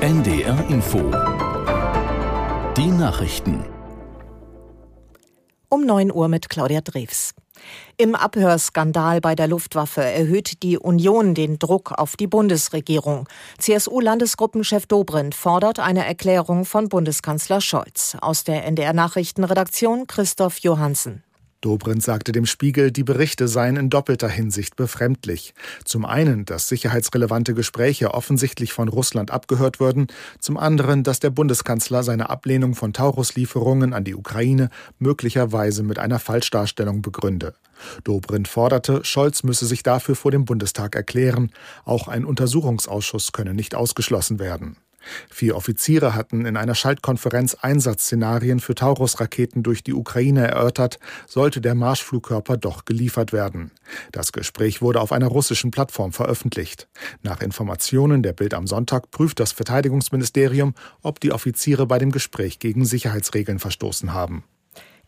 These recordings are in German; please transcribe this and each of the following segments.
NDR Info Die Nachrichten um 9 Uhr mit Claudia Drews. Im Abhörskandal bei der Luftwaffe erhöht die Union den Druck auf die Bundesregierung. CSU-Landesgruppenchef Dobrindt fordert eine Erklärung von Bundeskanzler Scholz. Aus der NDR Nachrichtenredaktion Christoph Johansen. Dobrindt sagte dem Spiegel, die Berichte seien in doppelter Hinsicht befremdlich. Zum einen, dass sicherheitsrelevante Gespräche offensichtlich von Russland abgehört würden, zum anderen, dass der Bundeskanzler seine Ablehnung von Tauruslieferungen an die Ukraine möglicherweise mit einer Falschdarstellung begründe. Dobrindt forderte, Scholz müsse sich dafür vor dem Bundestag erklären, auch ein Untersuchungsausschuss könne nicht ausgeschlossen werden. Vier Offiziere hatten in einer Schaltkonferenz Einsatzszenarien für Taurus-Raketen durch die Ukraine erörtert, sollte der Marschflugkörper doch geliefert werden. Das Gespräch wurde auf einer russischen Plattform veröffentlicht. Nach Informationen der Bild am Sonntag prüft das Verteidigungsministerium, ob die Offiziere bei dem Gespräch gegen Sicherheitsregeln verstoßen haben.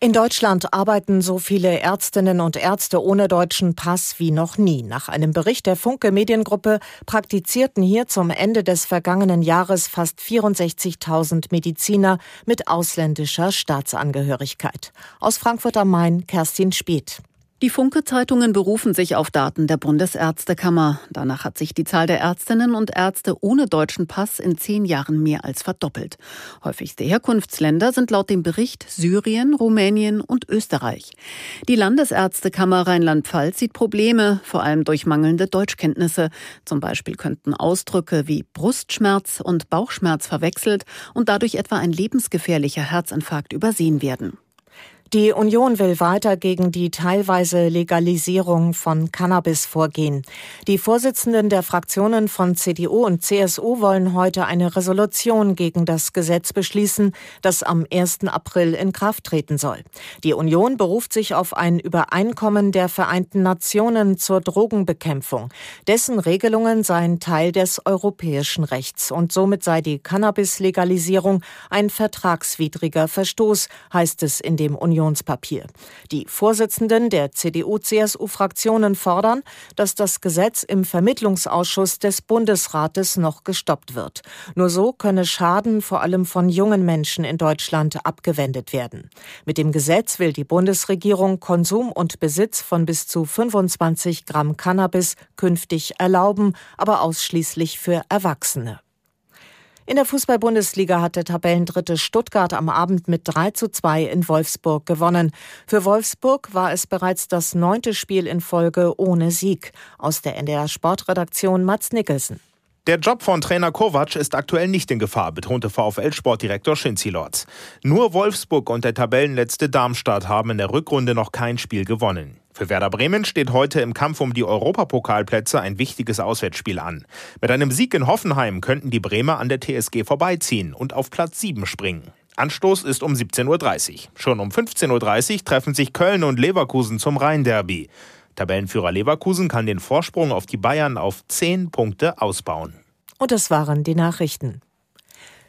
In Deutschland arbeiten so viele Ärztinnen und Ärzte ohne deutschen Pass wie noch nie. Nach einem Bericht der Funke Mediengruppe praktizierten hier zum Ende des vergangenen Jahres fast 64.000 Mediziner mit ausländischer Staatsangehörigkeit. Aus Frankfurt am Main Kerstin Speth. Die Funke-Zeitungen berufen sich auf Daten der Bundesärztekammer. Danach hat sich die Zahl der Ärztinnen und Ärzte ohne deutschen Pass in zehn Jahren mehr als verdoppelt. Häufigste Herkunftsländer sind laut dem Bericht Syrien, Rumänien und Österreich. Die Landesärztekammer Rheinland-Pfalz sieht Probleme, vor allem durch mangelnde Deutschkenntnisse. Zum Beispiel könnten Ausdrücke wie Brustschmerz und Bauchschmerz verwechselt und dadurch etwa ein lebensgefährlicher Herzinfarkt übersehen werden. Die Union will weiter gegen die teilweise Legalisierung von Cannabis vorgehen. Die Vorsitzenden der Fraktionen von CDU und CSU wollen heute eine Resolution gegen das Gesetz beschließen, das am 1. April in Kraft treten soll. Die Union beruft sich auf ein Übereinkommen der Vereinten Nationen zur Drogenbekämpfung. Dessen Regelungen seien Teil des europäischen Rechts und somit sei die Cannabis-Legalisierung ein vertragswidriger Verstoß, heißt es in dem Union Koalitionspapier. Die Vorsitzenden der CDU-CSU-Fraktionen fordern, dass das Gesetz im Vermittlungsausschuss des Bundesrates noch gestoppt wird. Nur so könne Schaden vor allem von jungen Menschen in Deutschland abgewendet werden. Mit dem Gesetz will die Bundesregierung Konsum und Besitz von bis zu 25 Gramm Cannabis künftig erlauben, aber ausschließlich für Erwachsene. In der Fußball-Bundesliga hat der Tabellendritte Stuttgart am Abend mit 3 zu 2 in Wolfsburg gewonnen. Für Wolfsburg war es bereits das neunte Spiel in Folge ohne Sieg. Aus der NDR Sportredaktion Mats Nicholson. Der Job von Trainer Kovac ist aktuell nicht in Gefahr, betonte VfL-Sportdirektor Schinzi-Lorz. Nur Wolfsburg und der Tabellenletzte Darmstadt haben in der Rückrunde noch kein Spiel gewonnen. Für Werder Bremen steht heute im Kampf um die Europapokalplätze ein wichtiges Auswärtsspiel an. Mit einem Sieg in Hoffenheim könnten die Bremer an der TSG vorbeiziehen und auf Platz 7 springen. Anstoß ist um 17.30 Uhr. Schon um 15.30 Uhr treffen sich Köln und Leverkusen zum Rhein-Derby. Tabellenführer Leverkusen kann den Vorsprung auf die Bayern auf 10 Punkte ausbauen. Und das waren die Nachrichten.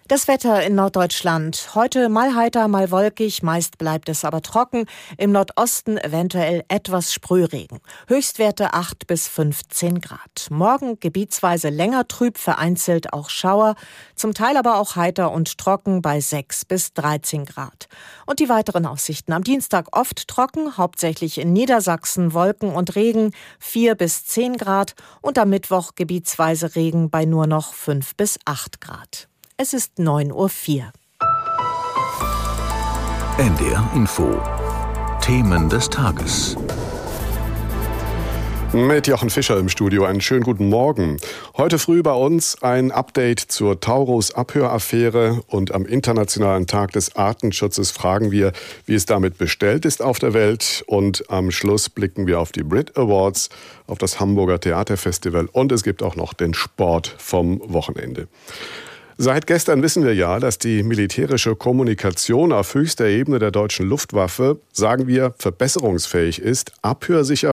Das Wetter in Norddeutschland. Heute mal heiter, mal wolkig, meist bleibt es aber trocken. Im Nordosten eventuell etwas Sprühregen. Höchstwerte 8 bis 15 Grad. Morgen gebietsweise länger trüb, vereinzelt auch Schauer. Zum Teil aber auch heiter und trocken bei 6 bis 13 Grad. Und die weiteren Aussichten. Am Dienstag oft trocken, hauptsächlich in Niedersachsen Wolken und Regen 4 bis 10 Grad. Und am Mittwoch gebietsweise Regen bei nur noch 5 bis 8 Grad. Es ist 9.04 Uhr. NDR Info. Themen des Tages. Mit Jochen Fischer im Studio. Einen schönen guten Morgen. Heute früh bei uns ein Update zur Taurus-Abhöraffäre und am Internationalen Tag des Artenschutzes fragen wir, wie es damit bestellt ist auf der Welt. Und am Schluss blicken wir auf die Brit Awards, auf das Hamburger Theaterfestival und es gibt auch noch den Sport vom Wochenende. Seit gestern wissen wir ja, dass die militärische Kommunikation auf höchster Ebene der deutschen Luftwaffe, sagen wir, verbesserungsfähig ist, abhörsicher